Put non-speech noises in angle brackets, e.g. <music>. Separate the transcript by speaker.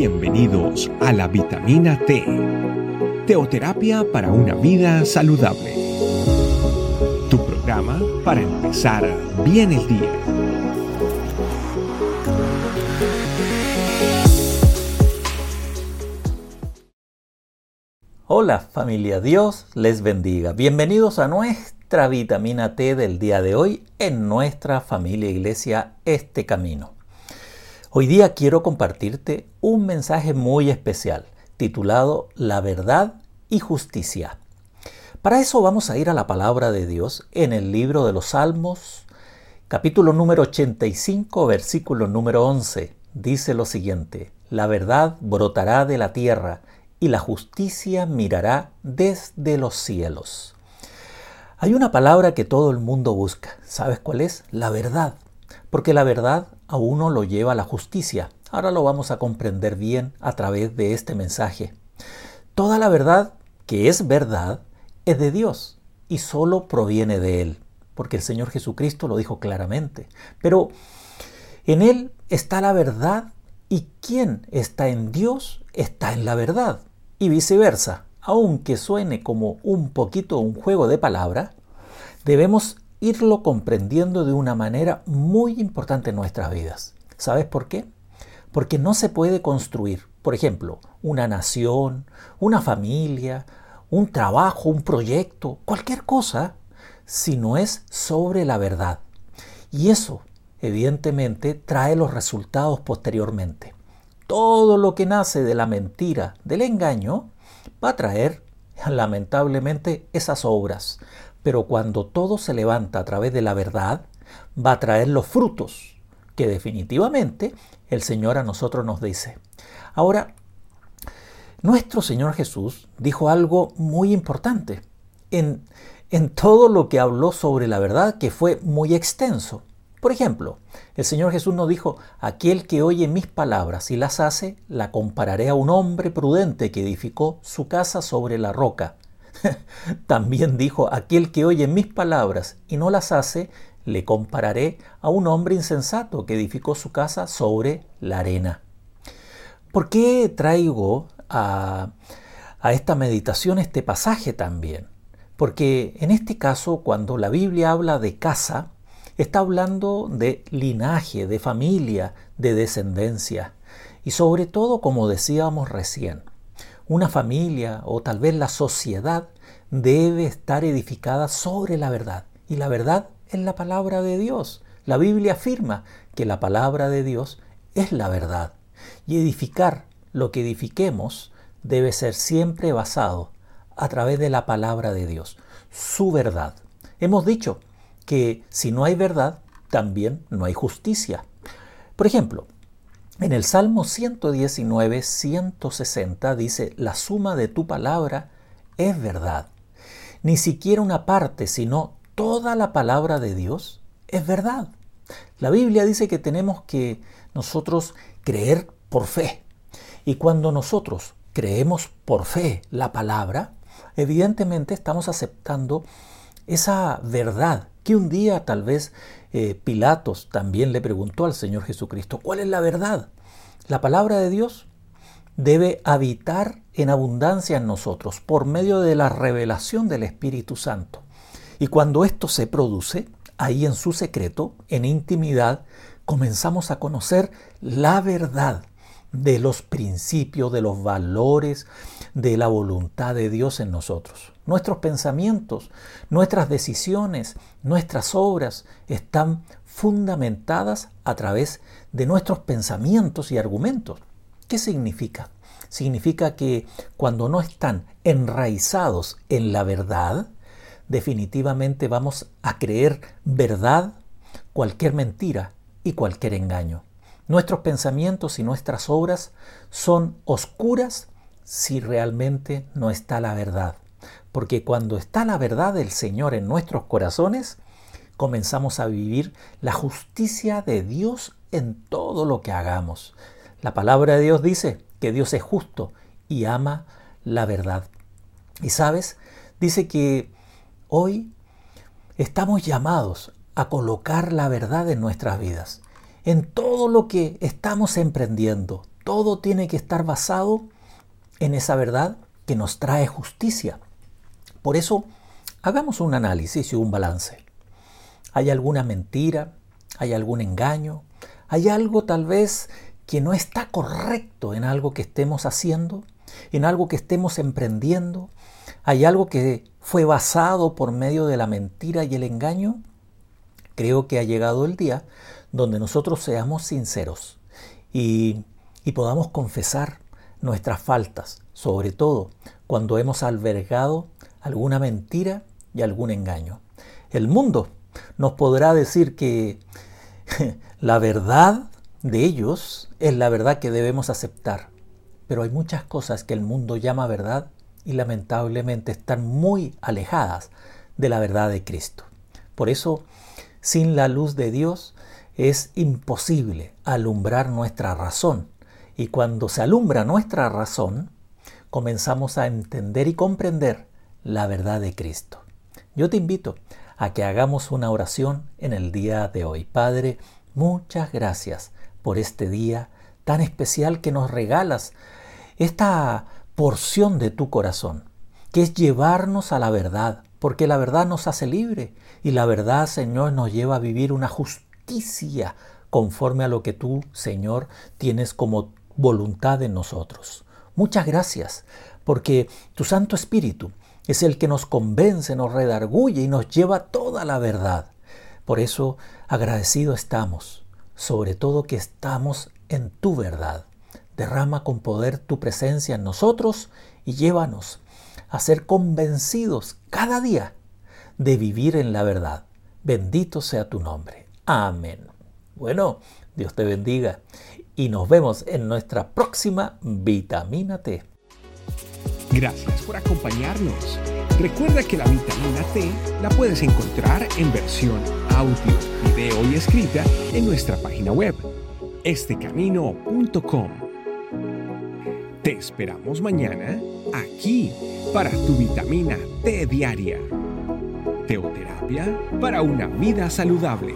Speaker 1: Bienvenidos a la vitamina T, teoterapia para una vida saludable. Tu programa para empezar bien el día.
Speaker 2: Hola familia, Dios les bendiga. Bienvenidos a nuestra vitamina T del día de hoy en nuestra familia iglesia Este Camino. Hoy día quiero compartirte un mensaje muy especial titulado La verdad y justicia. Para eso vamos a ir a la palabra de Dios en el libro de los Salmos, capítulo número 85, versículo número 11. Dice lo siguiente, La verdad brotará de la tierra y la justicia mirará desde los cielos. Hay una palabra que todo el mundo busca. ¿Sabes cuál es? La verdad. Porque la verdad a uno lo lleva a la justicia. Ahora lo vamos a comprender bien a través de este mensaje. Toda la verdad que es verdad es de Dios y solo proviene de Él, porque el Señor Jesucristo lo dijo claramente. Pero en Él está la verdad y quien está en Dios está en la verdad y viceversa. Aunque suene como un poquito un juego de palabra, debemos irlo comprendiendo de una manera muy importante en nuestras vidas. ¿Sabes por qué? Porque no se puede construir, por ejemplo, una nación, una familia, un trabajo, un proyecto, cualquier cosa, si no es sobre la verdad. Y eso, evidentemente, trae los resultados posteriormente. Todo lo que nace de la mentira, del engaño, va a traer, <laughs> lamentablemente, esas obras, pero cuando todo se levanta a través de la verdad, va a traer los frutos que definitivamente el Señor a nosotros nos dice. Ahora, nuestro Señor Jesús dijo algo muy importante en, en todo lo que habló sobre la verdad, que fue muy extenso. Por ejemplo, el Señor Jesús nos dijo, aquel que oye mis palabras y las hace, la compararé a un hombre prudente que edificó su casa sobre la roca. <laughs> También dijo, aquel que oye mis palabras y no las hace, le compararé a un hombre insensato que edificó su casa sobre la arena. ¿Por qué traigo a, a esta meditación este pasaje también? Porque en este caso, cuando la Biblia habla de casa, está hablando de linaje, de familia, de descendencia. Y sobre todo, como decíamos recién, una familia o tal vez la sociedad debe estar edificada sobre la verdad. Y la verdad es la palabra de Dios. La Biblia afirma que la palabra de Dios es la verdad. Y edificar lo que edifiquemos debe ser siempre basado a través de la palabra de Dios, su verdad. Hemos dicho que si no hay verdad, también no hay justicia. Por ejemplo, en el Salmo 119, 160 dice, la suma de tu palabra es verdad. Ni siquiera una parte, sino toda la palabra de Dios es verdad. La Biblia dice que tenemos que nosotros creer por fe. Y cuando nosotros creemos por fe la palabra, evidentemente estamos aceptando esa verdad que un día tal vez eh, Pilatos también le preguntó al Señor Jesucristo, ¿cuál es la verdad? La palabra de Dios debe habitar en abundancia en nosotros por medio de la revelación del Espíritu Santo. Y cuando esto se produce, ahí en su secreto, en intimidad, comenzamos a conocer la verdad de los principios, de los valores, de la voluntad de Dios en nosotros. Nuestros pensamientos, nuestras decisiones, nuestras obras están fundamentadas a través de nuestros pensamientos y argumentos. ¿Qué significa? Significa que cuando no están enraizados en la verdad, definitivamente vamos a creer verdad, cualquier mentira y cualquier engaño. Nuestros pensamientos y nuestras obras son oscuras si realmente no está la verdad. Porque cuando está la verdad del Señor en nuestros corazones, comenzamos a vivir la justicia de Dios en todo lo que hagamos. La palabra de Dios dice que Dios es justo y ama la verdad. Y sabes, dice que hoy estamos llamados a colocar la verdad en nuestras vidas en todo lo que estamos emprendiendo, todo tiene que estar basado en esa verdad que nos trae justicia. Por eso, hagamos un análisis y un balance. ¿Hay alguna mentira? ¿Hay algún engaño? ¿Hay algo tal vez que no está correcto en algo que estemos haciendo? ¿En algo que estemos emprendiendo? ¿Hay algo que fue basado por medio de la mentira y el engaño? Creo que ha llegado el día donde nosotros seamos sinceros y, podamos confesar nuestras faltas, sobre todo cuando hemos albergado alguna mentira y algún engaño. El mundo nos podrá decir que <laughs> la verdad de ellos es la verdad que debemos aceptar, pero hay muchas cosas que el mundo llama verdad y lamentablemente están muy alejadas de la verdad de Cristo. Por eso, sin la luz de Dios es imposible alumbrar nuestra razón. Y cuando se alumbra nuestra razón, comenzamos a entender y comprender la verdad de Cristo. Yo te invito a que hagamos una oración en el día de hoy. Padre, muchas gracias por este día tan especial que nos regalas, esta porción de tu corazón, que es llevarnos a la verdad, porque la verdad nos hace libre y la verdad, Señor, nos lleva a vivir una justicia conforme a lo que tú, Señor, tienes como voluntad en nosotros. Muchas gracias, porque tu Santo Espíritu es el que nos convence, nos redarguye y nos lleva toda la verdad. Por eso agradecido estamos, sobre todo que estamos en tu verdad. Derrama con poder tu presencia en nosotros y llévanos a ser convencidos cada día de vivir en la verdad. Bendito sea tu nombre. Amén. Bueno, Dios te bendiga y nos vemos en nuestra próxima vitamina T.
Speaker 1: Gracias por acompañarnos. Recuerda que la vitamina T la puedes encontrar en versión audio, video y escrita en nuestra página web, estecamino.com. Te esperamos mañana aquí para tu vitamina T diaria. Teoterapia para una vida saludable.